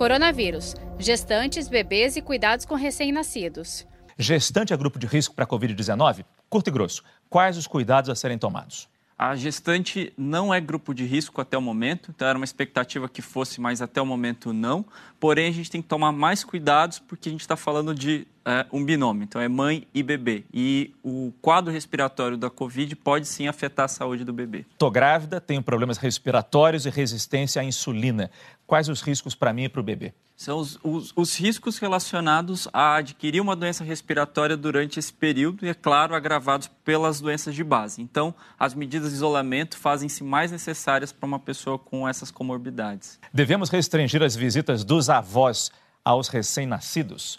Coronavírus, gestantes, bebês e cuidados com recém-nascidos. Gestante é grupo de risco para a Covid-19? Curto e grosso, quais os cuidados a serem tomados? A gestante não é grupo de risco até o momento, então era uma expectativa que fosse, mas até o momento não. Porém, a gente tem que tomar mais cuidados porque a gente está falando de é, um binômio, então é mãe e bebê. E o quadro respiratório da Covid pode sim afetar a saúde do bebê. Estou grávida, tenho problemas respiratórios e resistência à insulina. Quais os riscos para mim e para o bebê? São os, os, os, riscos relacionados a adquirir uma doença respiratória durante esse período e, é claro, agravados pelas doenças de base. Então, as medidas de isolamento fazem-se mais necessárias para uma pessoa com essas comorbidades. Devemos restringir as visitas dos avós aos recém-nascidos?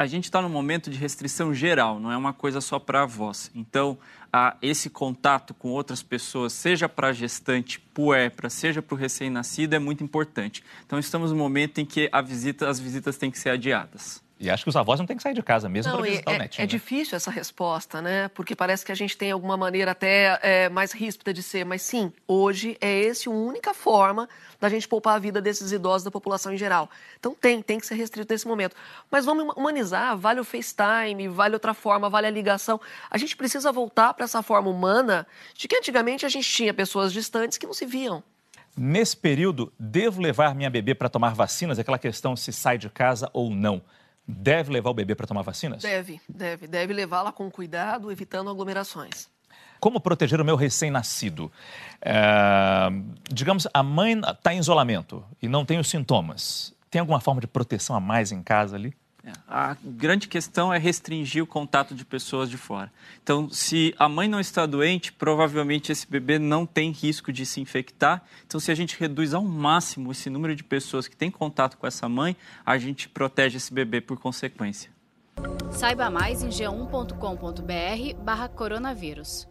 A gente está num momento de restrição geral, não é uma coisa só para avós. Então, esse contato com outras pessoas, seja para a gestante puérpera, seja para o recém-nascido, é muito importante. Então, estamos no momento em que visita, as visitas têm que ser adiadas. E acho que os avós não têm que sair de casa mesmo para visitar é, o netinho. É né? difícil essa resposta, né? Porque parece que a gente tem alguma maneira até é, mais ríspida de ser. Mas sim, hoje é esse a única forma da gente poupar a vida desses idosos da população em geral. Então tem, tem que ser restrito nesse momento. Mas vamos humanizar, vale o FaceTime, vale outra forma, vale a ligação. A gente precisa voltar para essa forma humana de que antigamente a gente tinha pessoas distantes que não se viam. Nesse período, devo levar minha bebê para tomar vacinas? Aquela questão se sai de casa ou não. Deve levar o bebê para tomar vacinas? Deve, deve. Deve levá-la com cuidado, evitando aglomerações. Como proteger o meu recém-nascido? É, digamos, a mãe está em isolamento e não tem os sintomas. Tem alguma forma de proteção a mais em casa ali? A grande questão é restringir o contato de pessoas de fora. Então, se a mãe não está doente, provavelmente esse bebê não tem risco de se infectar. Então, se a gente reduz ao máximo esse número de pessoas que têm contato com essa mãe, a gente protege esse bebê por consequência. Saiba mais em g1.com.br/coronavírus.